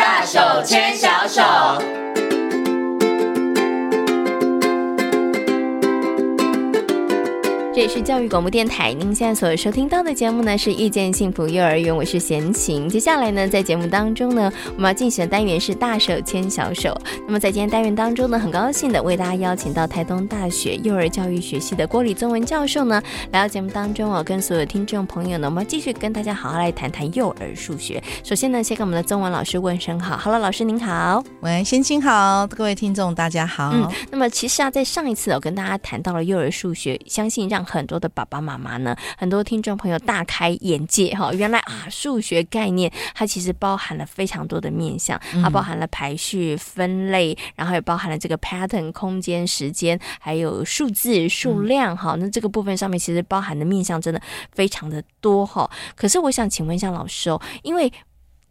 大手牵小手。这里是教育广播电台，您现在所收听到的节目呢是《遇见幸福幼儿园》，我是贤琴。接下来呢，在节目当中呢，我们要进行的单元是“大手牵小手”。那么在今天单元当中呢，很高兴的为大家邀请到台东大学幼儿教育学系的郭李宗文教授呢来到节目当中哦，跟所有听众朋友呢，我们要继续跟大家好好来谈谈幼儿数学。首先呢，先跟我们的宗文老师问声好好了老师您好。喂，贤琴好，各位听众大家好。嗯，那么其实啊，在上一次我跟大家谈到了幼儿数学，相信让很多的爸爸妈妈呢，很多听众朋友大开眼界哈！原来啊，数学概念它其实包含了非常多的面向，它包含了排序、分类，然后也包含了这个 pattern、空间、时间，还有数字、数量哈。那这个部分上面其实包含的面向真的非常的多哈。可是我想请问一下老师哦，因为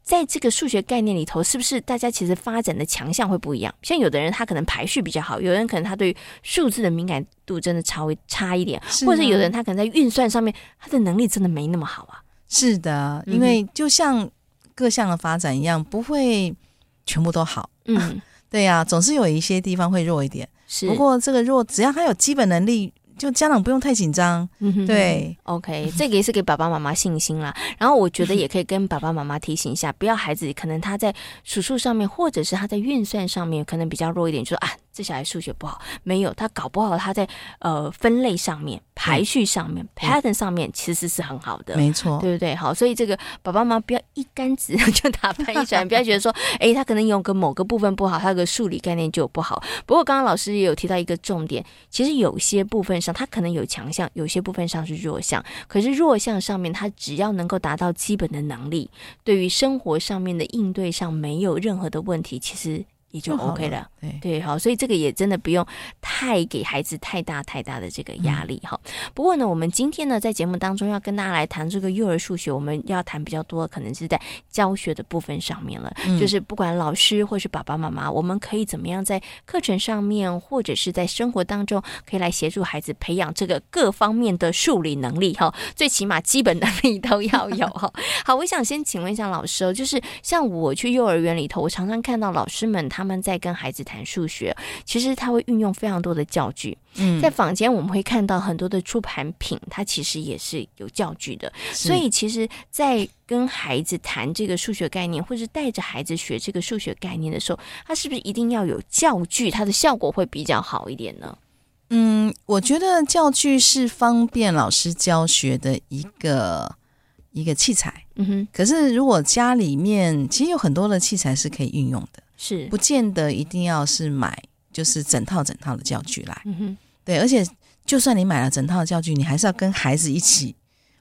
在这个数学概念里头，是不是大家其实发展的强项会不一样？像有的人他可能排序比较好，有人可能他对数字的敏感度真的稍微差一点，或者有的人他可能在运算上面他的能力真的没那么好啊。是的，因为就像各项的发展一样，不会全部都好。嗯，对呀、啊，总是有一些地方会弱一点。是，不过这个弱，只要他有基本能力。就家长不用太紧张，对，OK，这个也是给爸爸妈妈信心啦。然后我觉得也可以跟爸爸妈妈提醒一下，不要孩子可能他在数数上面，或者是他在运算上面可能比较弱一点，就说啊。这小孩数学不好，没有他搞不好他在呃分类上面、排序上面、pattern 上面其实是很好的，没错，对不对？好，所以这个爸爸妈妈不要一竿子 就打翻一船，不要觉得说，哎，他可能有个某个部分不好，他的数理概念就不好。不过刚刚老师也有提到一个重点，其实有些部分上他可能有强项，有些部分上是弱项。可是弱项上面，他只要能够达到基本的能力，对于生活上面的应对上没有任何的问题，其实。也就 OK 了，了对对，好，所以这个也真的不用太给孩子太大太大的这个压力哈。嗯、不过呢，我们今天呢在节目当中要跟大家来谈这个幼儿数学，我们要谈比较多，可能是在教学的部分上面了。嗯、就是不管老师或是爸爸妈妈，我们可以怎么样在课程上面，或者是在生活当中，可以来协助孩子培养这个各方面的数理能力哈。最起码基本能力都要有哈。好，我想先请问一下老师哦，就是像我去幼儿园里头，我常常看到老师们他。他们在跟孩子谈数学，其实他会运用非常多的教具。嗯，在坊间我们会看到很多的出版品，它其实也是有教具的。所以，其实，在跟孩子谈这个数学概念，或是带着孩子学这个数学概念的时候，他是不是一定要有教具？它的效果会比较好一点呢？嗯，我觉得教具是方便老师教学的一个一个器材。嗯哼，可是如果家里面其实有很多的器材是可以运用的。是，不见得一定要是买，就是整套整套的教具来。嗯哼，对，而且就算你买了整套的教具，你还是要跟孩子一起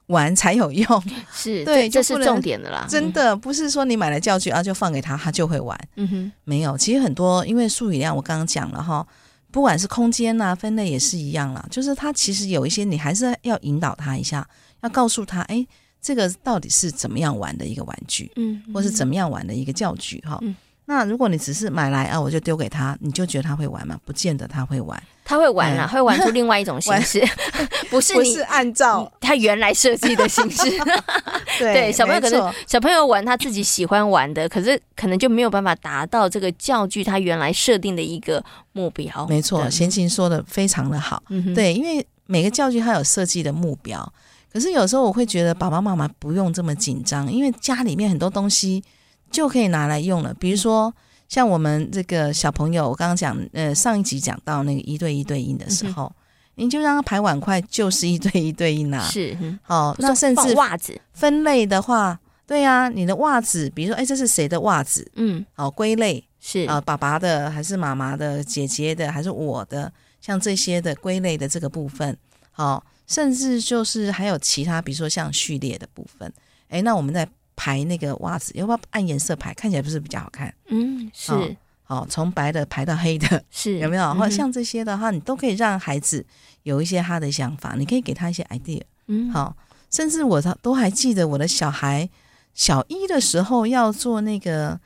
玩才有用。是，对，这是重点的啦。真的不是说你买了教具啊，就放给他，他就会玩。嗯哼，没有，其实很多因为数语量，我刚刚讲了哈，不管是空间呐、啊、分类也是一样啦。就是他其实有一些，你还是要引导他一下，要告诉他，哎，这个到底是怎么样玩的一个玩具，嗯，或是怎么样玩的一个教具哈。嗯那如果你只是买来啊，我就丢给他，你就觉得他会玩吗？不见得他会玩，他会玩啊，嗯、会玩出另外一种形式，不是你不是按照他原来设计的形式。对，对，小朋友可能小朋友玩他自己喜欢玩的，可是可能就没有办法达到这个教具他原来设定的一个目标。没错，贤琴说的非常的好。嗯、对，因为每个教具它有设计的目标，可是有时候我会觉得爸爸妈妈不用这么紧张，因为家里面很多东西。就可以拿来用了，比如说像我们这个小朋友，我刚刚讲，呃，上一集讲到那个一对一对应的时候，你、就让他排碗筷，就是一对一对应啊。是，好、哦，那甚至袜子。分类的话，对呀、啊，你的袜子，比如说，哎，这是谁的袜子？嗯，好，归类是。啊、呃，爸爸的还是妈妈的，姐姐的还是我的，像这些的归类的这个部分，好、哦，甚至就是还有其他，比如说像序列的部分，哎，那我们在。排那个袜子，要不要按颜色排？看起来不是比较好看？嗯，是。好、哦，从白的排到黑的，是有没有？或者像这些的话，你都可以让孩子有一些他的想法，你可以给他一些 idea。嗯，好，甚至我都还记得我的小孩小一的时候要做那个，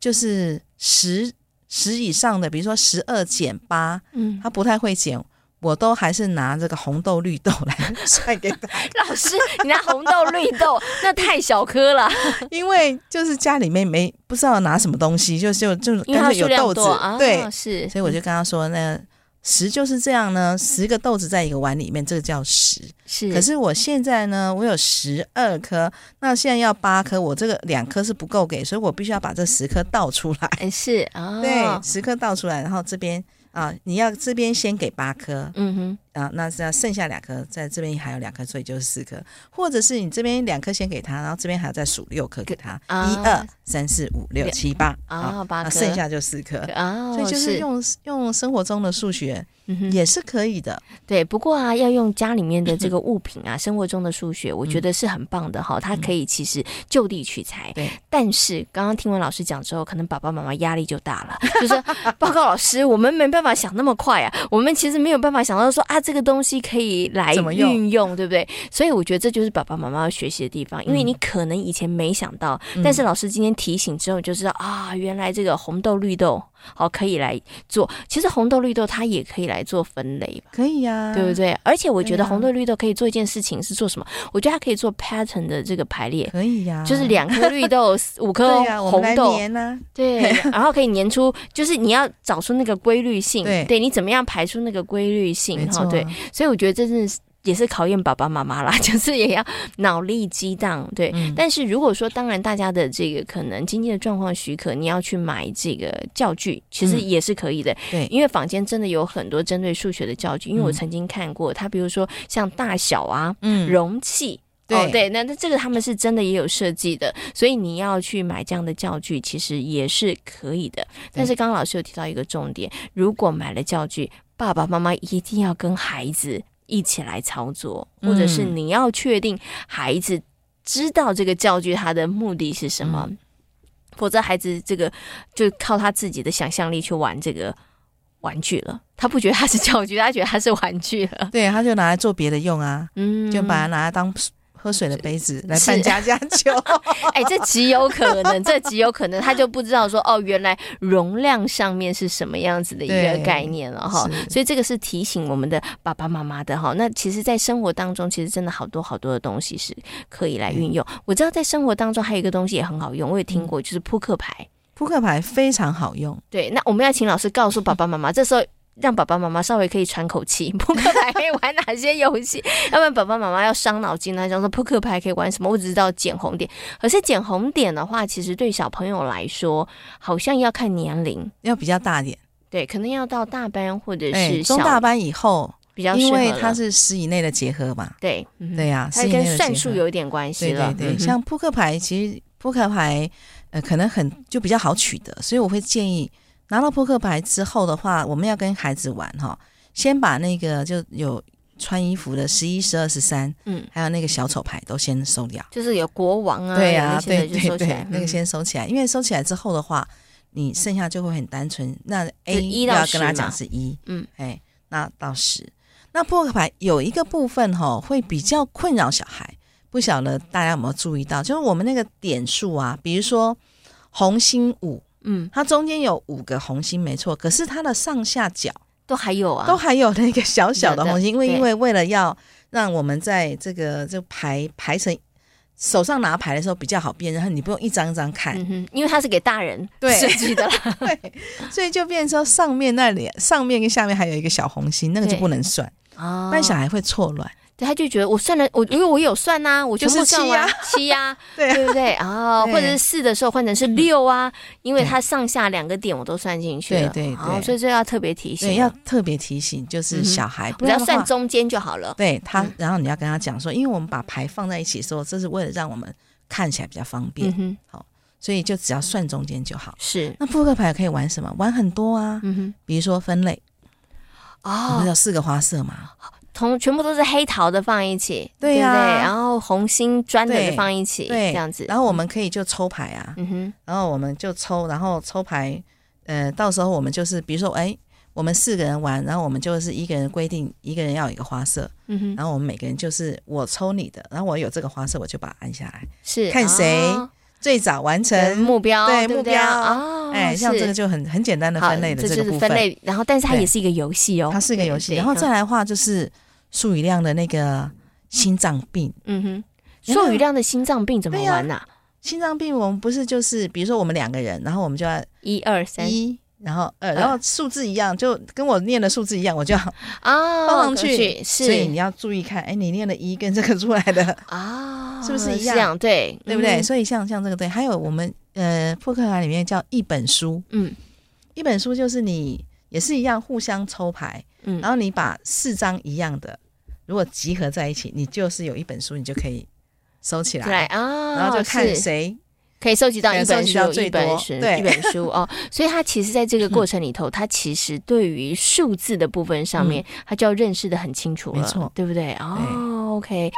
就是十十以上的，比如说十二减八，嗯，他不太会减，我都还是拿这个红豆绿豆来 算给他。老师，你拿红豆绿豆，那太小颗了。因为就是家里面没不知道拿什么东西，就就就干脆有豆子，啊、对，是。所以我就跟他说，那十就是这样呢，十个豆子在一个碗里面，这个叫十。是。可是我现在呢，我有十二颗，那现在要八颗，我这个两颗是不够给，所以我必须要把这十颗倒出来。是啊，对，十颗倒出来，然后这边。啊，你要这边先给八颗，嗯哼，啊，那这样剩下两颗，在这边还有两颗，所以就是四颗，或者是你这边两颗先给他，然后这边还要再数六颗给他，一二三四五六七八，啊，八颗，剩下就四颗，啊，所以就是用用生活中的数学。也是可以的，对。不过啊，要用家里面的这个 物品啊，生活中的数学，我觉得是很棒的哈。它可以其实就地取材。对。但是刚刚听完老师讲之后，可能爸爸妈妈压力就大了，就是 报告老师，我们没办法想那么快啊。我们其实没有办法想到说啊，这个东西可以来运用，对不对？所以我觉得这就是爸爸妈妈要学习的地方，因为你可能以前没想到，但是老师今天提醒之后，就知道啊，原来这个红豆绿豆。好，可以来做。其实红豆绿豆它也可以来做分类吧，可以呀、啊，对不对？而且我觉得红豆绿豆可以做一件事情是做什么？我觉得它可以做 pattern 的这个排列，可以呀、啊，就是两颗绿豆，五颗红豆，对，然后可以粘出，就是你要找出那个规律性，对，对你怎么样排出那个规律性？哈，对，所以我觉得这是。也是考验爸爸妈妈啦，就是也要脑力激荡，对。嗯、但是如果说，当然大家的这个可能经济的状况许可，你要去买这个教具，其实也是可以的。对、嗯，因为坊间真的有很多针对数学的教具，因为我曾经看过，它比如说像大小啊，嗯，容器，对，那那这个他们是真的也有设计的，所以你要去买这样的教具，其实也是可以的。但是刚刚老师有提到一个重点，如果买了教具，爸爸妈妈一定要跟孩子。一起来操作，或者是你要确定孩子知道这个教具它的目的是什么，嗯、否则孩子这个就靠他自己的想象力去玩这个玩具了。他不觉得它是教具，他觉得它是玩具了。对，他就拿来做别的用啊，嗯，就把它拿来当。喝水的杯子来办家家酒，哎、欸，这极有可能，这极有可能，他就不知道说哦，原来容量上面是什么样子的一个概念了哈。所以这个是提醒我们的爸爸妈妈的哈。那其实，在生活当中，其实真的好多好多的东西是可以来运用。嗯、我知道在生活当中还有一个东西也很好用，我也听过，就是扑克牌。扑克牌非常好用。对，那我们要请老师告诉爸爸妈妈，这时候。让爸爸妈妈稍微可以喘口气，扑克牌可以玩哪些游戏？要不然爸爸妈妈要伤脑筋呢？想说扑克牌可以玩什么？我只知道捡红点。可是捡红点的话，其实对小朋友来说，好像要看年龄，要比较大点。对，可能要到大班或者是中大班以后比较因为它是十以内的结合嘛。对，对呀、啊，它跟算术有一点关系了。对对对，像扑克牌，其实扑克牌呃可能很就比较好取得，所以我会建议拿到扑克牌之后的话，我们要跟孩子玩哈。先把那个就有穿衣服的十一、十二、十三，嗯，还有那个小丑牌都先收掉，就是有国王啊，对呀、啊，对对对，那个先收起来，因为收起来之后的话，你剩下就会很单纯。那 A 一要跟他讲是一，嗯，哎，那到十，那扑克牌有一个部分哈、哦，会比较困扰小孩，不晓得大家有没有注意到，就是我们那个点数啊，比如说红心五，嗯，它中间有五个红心没错，可是它的上下角。都还有啊，都还有那个小小的 红心，因为因为为了要让我们在这个就排排成手上拿牌的时候比较好辨认，然后你不用一张一张看，嗯，因为它是给大人设计的。啦，对，所以就变成说上面那里上面跟下面还有一个小红心，那个就不能算，不然小孩会错乱。他就觉得我算了，我因为我有算呐、啊，我就是算完七呀，对。不对？啊？或者是四的时候换成是六啊，因为它上下两个点我都算进去了，对对对，所以这要特别提醒，对，要特别提醒，就是小孩不要算中间就好了。对他，然后你要跟他讲说，因为我们把牌放在一起的时候，这是为了让我们看起来比较方便，好，所以就只要算中间就好。是，那扑克牌可以玩什么？玩很多啊，嗯哼，比如说分类，哦，我们有四个花色嘛。从全部都是黑桃的放一起，对呀、啊，然后红心砖的放一起，对，这样子。然后我们可以就抽牌啊，嗯。哼，然后我们就抽，然后抽牌，呃，到时候我们就是，比如说，哎，我们四个人玩，然后我们就是一个人规定一个人要有一个花色，嗯哼，然后我们每个人就是我抽你的，然后我有这个花色，我就把它按下来，是。看谁最早完成目标，对，目标。啊。哦，哎，像这个就很很简单的分类的这个部分。分类，然后但是它也是一个游戏哦，它是一个游戏。然后再来的话就是术语量的那个心脏病。嗯哼，术语量的心脏病怎么玩呢？心脏病我们不是就是比如说我们两个人，然后我们就要一二三一。然后呃，然后数字一样，就跟我念的数字一样，我就要啊放上去。所以你要注意看，哎，你念的一跟这个出来的 啊，是不是一样？对，对不对？所以像像这个对，还有我们呃扑克牌里面叫一本书，嗯，一本书就是你也是一样互相抽牌，嗯，然后你把四张一样的如果集合在一起，你就是有一本书，你就可以收起来，对啊，然后就看谁。可以收集到一本书，一本书，对一本书哦。所以他其实在这个过程里头，他其实对于数字的部分上面，他就要认识的很清楚了，没错，对不对？哦，OK。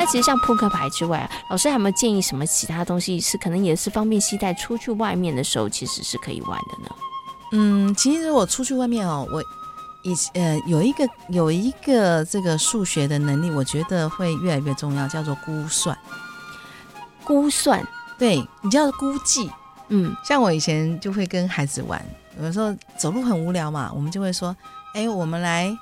那其实像扑克牌之外啊，老师还有没有建议什么其他东西是可能也是方便携带出去外面的时候，其实是可以玩的呢？嗯，其实我出去外面哦，我。以呃，有一个有一个这个数学的能力，我觉得会越来越重要，叫做估算。估算，对，你叫估计。嗯，像我以前就会跟孩子玩，有的时候走路很无聊嘛，我们就会说：“哎，我们来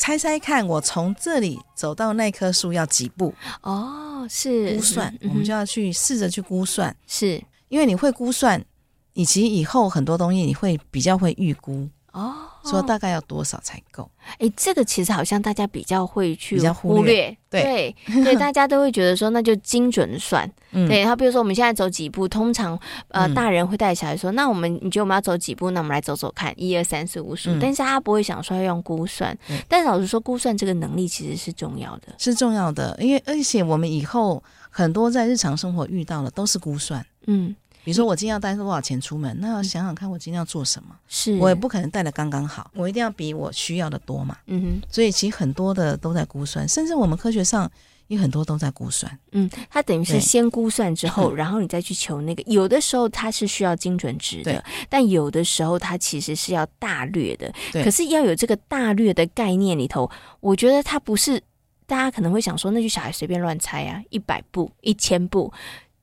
猜猜看，我从这里走到那棵树要几步？”哦，是估算，嗯、我们就要去试着去估算。是因为你会估算，以及以后很多东西你会比较会预估。哦。说大概要多少才够？哎、欸，这个其实好像大家比较会去忽略，忽略对对，对，大家都会觉得说那就精准算。嗯、对，他比如说我们现在走几步，通常呃大人会带小孩说，嗯、那我们你觉得我们要走几步？那我们来走走看，一二三四五数。但是他不会想说要用估算。嗯、但是老实说，估算这个能力其实是重要的，是重要的，因为而且我们以后很多在日常生活遇到的都是估算。嗯。比如说我今天要带多少钱出门，那要想想看我今天要做什么。是我也不可能带的刚刚好，我一定要比我需要的多嘛。嗯哼，所以其实很多的都在估算，甚至我们科学上有很多都在估算。嗯，它等于是先估算之后，然后你再去求那个。有的时候它是需要精准值的，但有的时候它其实是要大略的。对可是要有这个大略的概念里头，我觉得它不是大家可能会想说，那就小孩随便乱猜啊，一百步、一千步。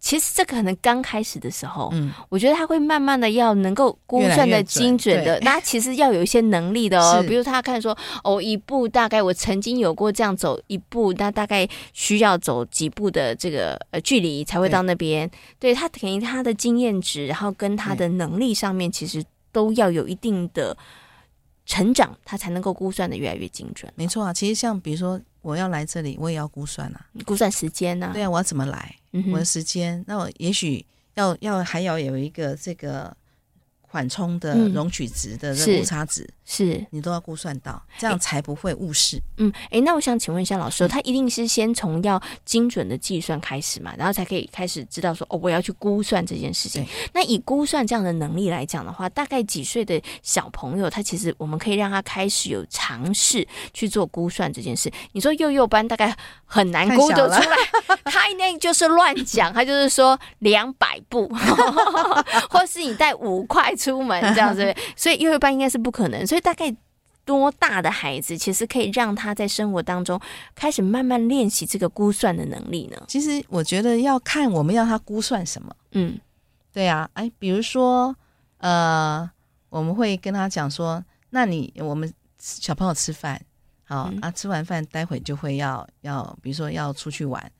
其实这可能刚开始的时候，嗯，我觉得他会慢慢的要能够估算的精准的，那其实要有一些能力的哦。比如他看说，哦，一步大概我曾经有过这样走一步，那大概需要走几步的这个呃距离才会到那边。对，对他肯定他的经验值，然后跟他的能力上面，其实都要有一定的成长，他才能够估算的越来越精准。没错啊，其实像比如说我要来这里，我也要估算啊，估算时间呢、啊？对啊，我要怎么来？我的时间，那我也许要要还要有一个这个缓冲的容取值的误差值。是你都要估算到，这样才不会误事。嗯，哎，那我想请问一下老师，他一定是先从要精准的计算开始嘛，然后才可以开始知道说，哦，我要去估算这件事情。那以估算这样的能力来讲的话，大概几岁的小朋友，他其实我们可以让他开始有尝试去做估算这件事。你说幼幼班大概很难估得出来，他一定就是乱讲，他就是说两百步，或是你带五块出门这样子，所以幼儿班应该是不可能。所以大概多大的孩子，其实可以让他在生活当中开始慢慢练习这个估算的能力呢？其实我觉得要看我们要他估算什么。嗯，对啊，哎，比如说，呃，我们会跟他讲说，那你我们小朋友吃饭，好、嗯、啊，吃完饭待会就会要要，比如说要出去玩，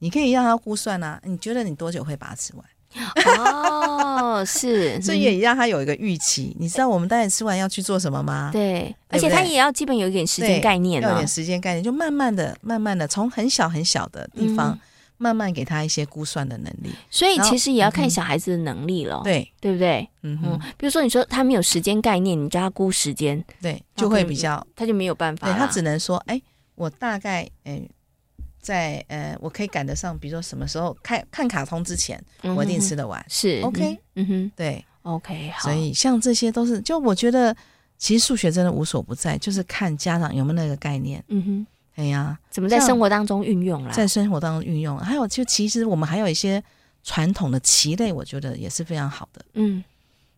你可以让他估算啊，你觉得你多久会把它吃完？哦，是，所以也让他有一个预期。你知道我们当然吃完要去做什么吗？对，而且他也要基本有一点时间概念，要有点时间概念，就慢慢的、慢慢的从很小很小的地方，慢慢给他一些估算的能力。所以其实也要看小孩子的能力了，对，对不对？嗯哼，比如说你说他没有时间概念，你叫他估时间，对，就会比较，他就没有办法，对，他只能说，哎，我大概，哎。在呃，我可以赶得上，比如说什么时候看看卡通之前，我一定吃得完。是 OK，嗯哼，对，OK，好。所以像这些都是，就我觉得其实数学真的无所不在，就是看家长有没有那个概念。嗯哼，哎呀，怎么在生活当中运用啦？在生活当中运用，还有就其实我们还有一些传统的棋类，我觉得也是非常好的。嗯，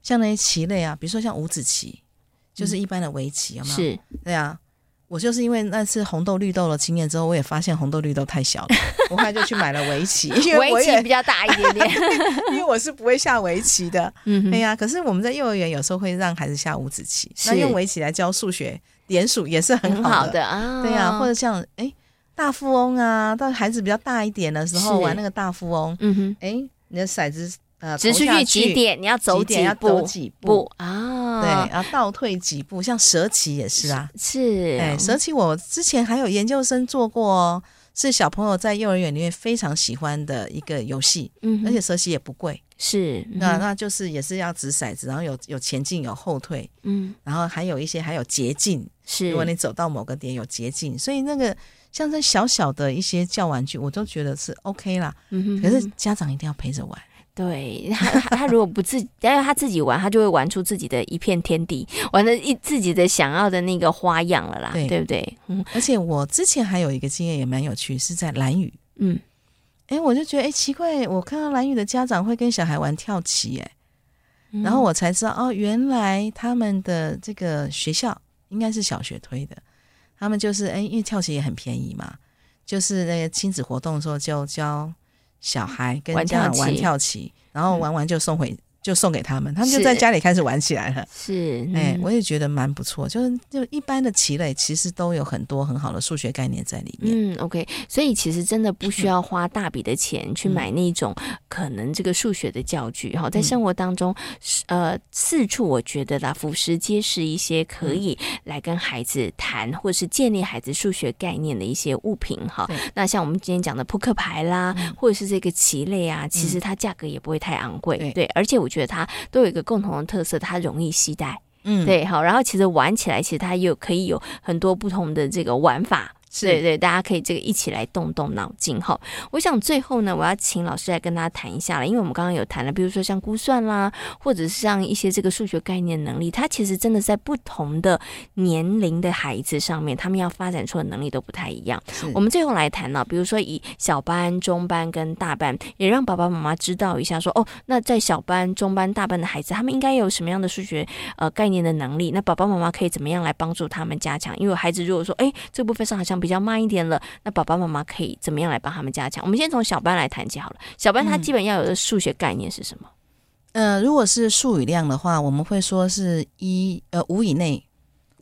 像那些棋类啊，比如说像五子棋，就是一般的围棋，有没有？是，对啊。我就是因为那次红豆绿豆的经验之后，我也发现红豆绿豆太小了，我后来就去买了围棋，因为围棋比较大一点点，因为我是不会下围棋的。嗯哼，哎呀，可是我们在幼儿园有时候会让孩子下五子棋，那用围棋来教数学点数也是很好的，啊。对呀、啊，或者像哎大富翁啊，到孩子比较大一点的时候玩那个大富翁，嗯哼，哎，你的骰子。呃，直出去几点？你要走几步？要走几步啊？对，然后倒退几步，像蛇棋也是啊。是，哎，蛇棋我之前还有研究生做过哦，是小朋友在幼儿园里面非常喜欢的一个游戏。嗯，而且蛇棋也不贵。是，嗯、那那就是也是要掷骰子，然后有有前进有后退。嗯，然后还有一些还有捷径。是，如果你走到某个点有捷径，所以那个像这小小的一些教玩具，我都觉得是 OK 啦。嗯哼，可是家长一定要陪着玩。对他，他如果不自己，但是他自己玩，他就会玩出自己的一片天地，玩的一自己的想要的那个花样了啦，对，对不对？嗯，而且我之前还有一个经验也蛮有趣，是在蓝屿，嗯，哎，我就觉得哎奇怪，我看到蓝屿的家长会跟小孩玩跳棋，哎，然后我才知道哦，原来他们的这个学校应该是小学推的，他们就是哎，因为跳棋也很便宜嘛，就是那个亲子活动的时候就教。小孩跟家长玩跳棋，然后玩完就送回。就送给他们，他们就在家里开始玩起来了。是，哎、嗯欸，我也觉得蛮不错。就是就一般的棋类，其实都有很多很好的数学概念在里面。嗯，OK，所以其实真的不需要花大笔的钱去买那种可能这个数学的教具。哈、嗯，在生活当中，呃，四处我觉得啦，俯拾皆是一些可以来跟孩子谈，或是建立孩子数学概念的一些物品。哈，那像我们今天讲的扑克牌啦，嗯、或者是这个棋类啊，其实它价格也不会太昂贵。对，对，而且我觉得。觉得它都有一个共同的特色，它容易携带，嗯，对，好，然后其实玩起来，其实它又可以有很多不同的这个玩法。是对对，大家可以这个一起来动动脑筋哈。我想最后呢，我要请老师来跟大家谈一下了，因为我们刚刚有谈了，比如说像估算啦，或者是像一些这个数学概念能力，它其实真的在不同的年龄的孩子上面，他们要发展出的能力都不太一样。我们最后来谈了，比如说以小班、中班跟大班，也让爸爸妈妈知道一下说，说哦，那在小班、中班、大班的孩子，他们应该有什么样的数学呃概念的能力？那爸爸妈妈可以怎么样来帮助他们加强？因为孩子如果说，哎，这部分上好像比比较慢一点了，那爸爸妈妈可以怎么样来帮他们加强？我们先从小班来谈起好了。小班他基本要有的数学概念是什么？嗯、呃，如果是数语量的话，我们会说是一呃五以内，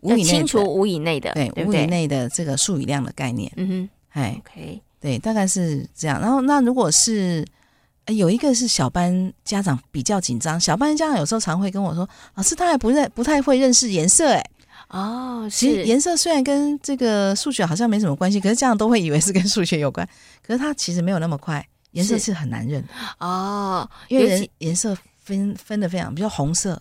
五以内清除五以内的，对，五以内的这个数语量的概念。嗯哼，哎，OK，对，大概是这样。然后那如果是有一个是小班家长比较紧张，小班家长有时候常会跟我说，老师他还不认不太会认识颜色，哎。哦，其实颜色虽然跟这个数学好像没什么关系，可是家长都会以为是跟数学有关。可是它其实没有那么快，颜色是很难认哦，因为人颜色分分的非常，比如红色，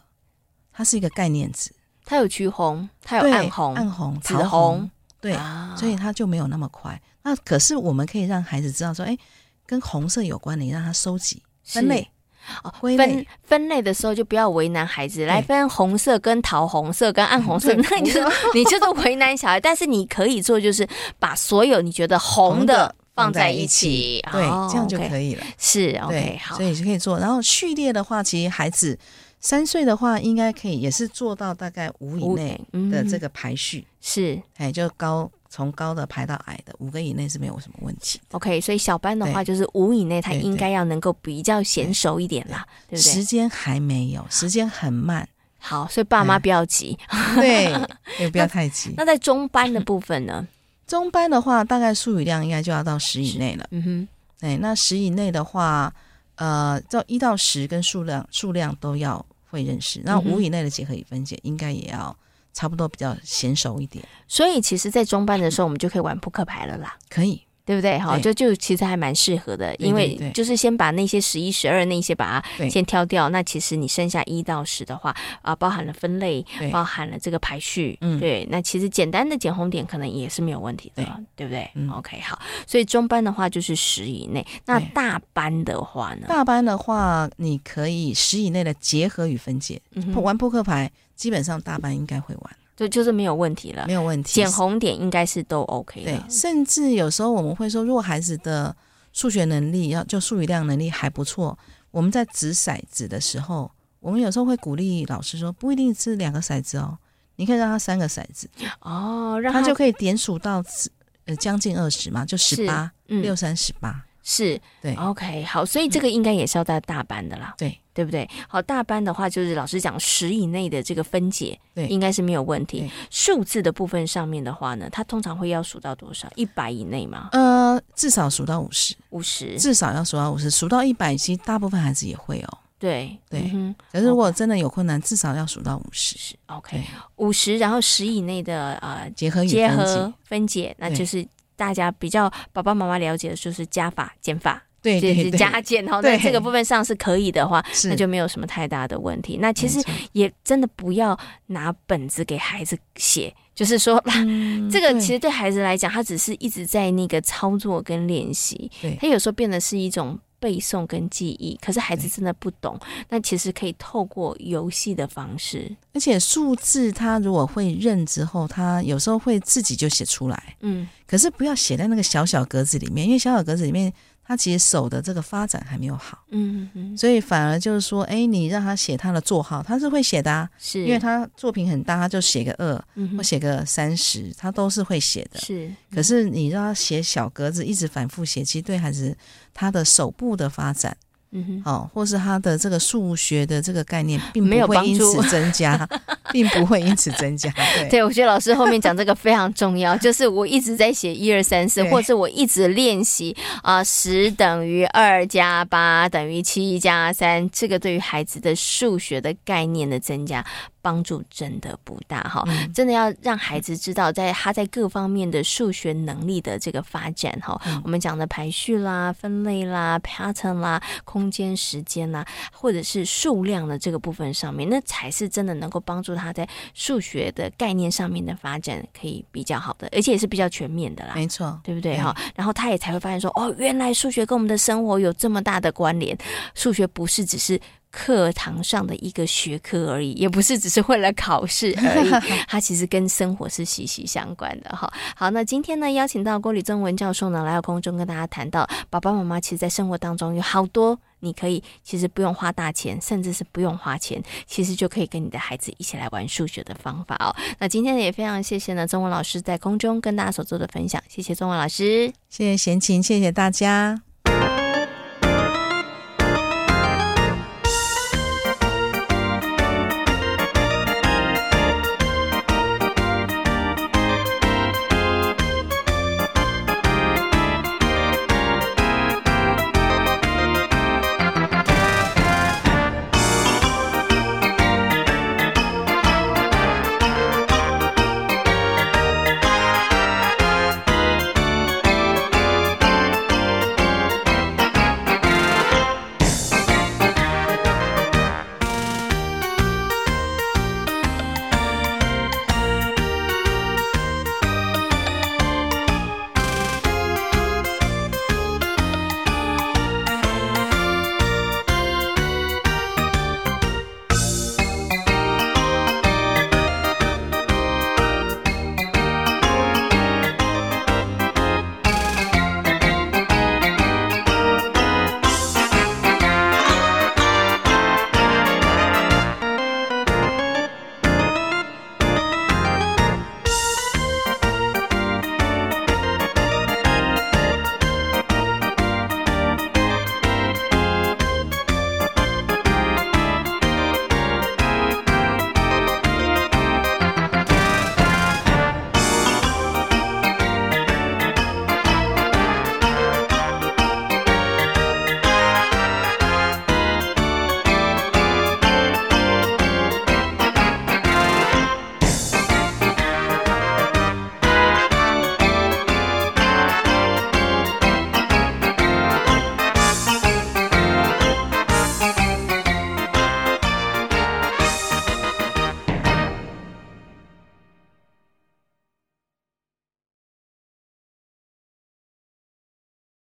它是一个概念词，它有橘红，它有暗红、暗红、紫红，对，啊、所以它就没有那么快。那可是我们可以让孩子知道说，哎，跟红色有关的，你让他收集分类。哦，分分类的时候就不要为难孩子，来分红色跟桃红色跟暗红色，那你就 你就是为难小孩。但是你可以做，就是把所有你觉得红的放在一起，对，这样就可以了。是 OK，好，所以就可以做。然后序列的话，其实孩子三岁的话，应该可以也是做到大概五以内的这个排序，是，哎，就高。从高的排到矮的，五个以内是没有什么问题。OK，所以小班的话就是五以内，他应该要能够比较娴熟一点啦，对不对？时间还没有，时间很慢。好，所以爸妈不要急，对，也不要太急。那在中班的部分呢？中班的话，大概数语量应该就要到十以内了。嗯哼，哎，那十以内的话，呃，到一到十跟数量数量都要会认识。那五以内的结合与分解，应该也要。差不多比较娴熟一点，所以其实，在中班的时候，我们就可以玩扑克牌了啦。可以，对不对？好，就就其实还蛮适合的，因为就是先把那些十一、十二那些把它先挑掉。那其实你剩下一到十的话，啊，包含了分类，包含了这个排序，嗯，对。那其实简单的减红点可能也是没有问题的，对不对？OK，好。所以中班的话就是十以内，那大班的话呢？大班的话，你可以十以内的结合与分解，玩扑克牌。基本上大班应该会玩，就就是没有问题了，没有问题。点红点应该是都 OK 的。对，甚至有时候我们会说，如果孩子的数学能力要就数语量能力还不错，我们在掷骰子的时候，我们有时候会鼓励老师说，不一定是两个骰子哦，你可以让他三个骰子哦，让他，他就可以点数到呃将近二十嘛，就十八，六三十八。是对，OK，好，所以这个应该也是要带大班的啦，对，对不对？好，大班的话就是老师讲十以内的这个分解，对，应该是没有问题。数字的部分上面的话呢，它通常会要数到多少？一百以内吗？呃，至少数到五十，五十，至少要数到五十，数到一百，其实大部分孩子也会哦。对对，嗯，可是如果真的有困难，至少要数到五十，OK，五十，然后十以内的呃结合结合分解，那就是。大家比较爸爸妈妈了解的就是加法减法，对，就是加减哈。在这个部分上是可以的话，那就没有什么太大的问题。那其实也真的不要拿本子给孩子写，就是说，嗯、这个其实对孩子来讲，他只是一直在那个操作跟练习，他有时候变得是一种。背诵跟记忆，可是孩子真的不懂。那其实可以透过游戏的方式，而且数字他如果会认之后，他有时候会自己就写出来。嗯，可是不要写在那个小小格子里面，因为小小格子里面。他其实手的这个发展还没有好，嗯嗯，所以反而就是说，哎，你让他写他的座号，他是会写的啊，是。因为他作品很大，他就写个二，嗯，或写个三十，他都是会写的，是。可是你让他写小格子，一直反复写，其实对孩子他的手部的发展。嗯哼，好，或是他的这个数学的这个概念，并没有因此增加，并不会因此增加。对，对，我觉得老师后面讲这个非常重要，就是我一直在写一二三四，或者我一直练习啊，十等于二加八等于七加三，这个对于孩子的数学的概念的增加。帮助真的不大哈，真的要让孩子知道，在他在各方面的数学能力的这个发展哈，我们讲的排序啦、分类啦、pattern 啦、空间、时间啦，或者是数量的这个部分上面，那才是真的能够帮助他在数学的概念上面的发展可以比较好的，而且也是比较全面的啦。没错，对不对哈？然后他也才会发现说，哦，原来数学跟我们的生活有这么大的关联，数学不是只是。课堂上的一个学科而已，也不是只是为了考试而已，它其实跟生活是息息相关的哈。好，那今天呢，邀请到郭李宗文教授呢来到空中跟大家谈到，爸爸妈妈其实，在生活当中有好多你可以其实不用花大钱，甚至是不用花钱，其实就可以跟你的孩子一起来玩数学的方法哦。那今天呢，也非常谢谢呢中文老师在空中跟大家所做的分享，谢谢中文老师，谢谢贤琴，谢谢大家。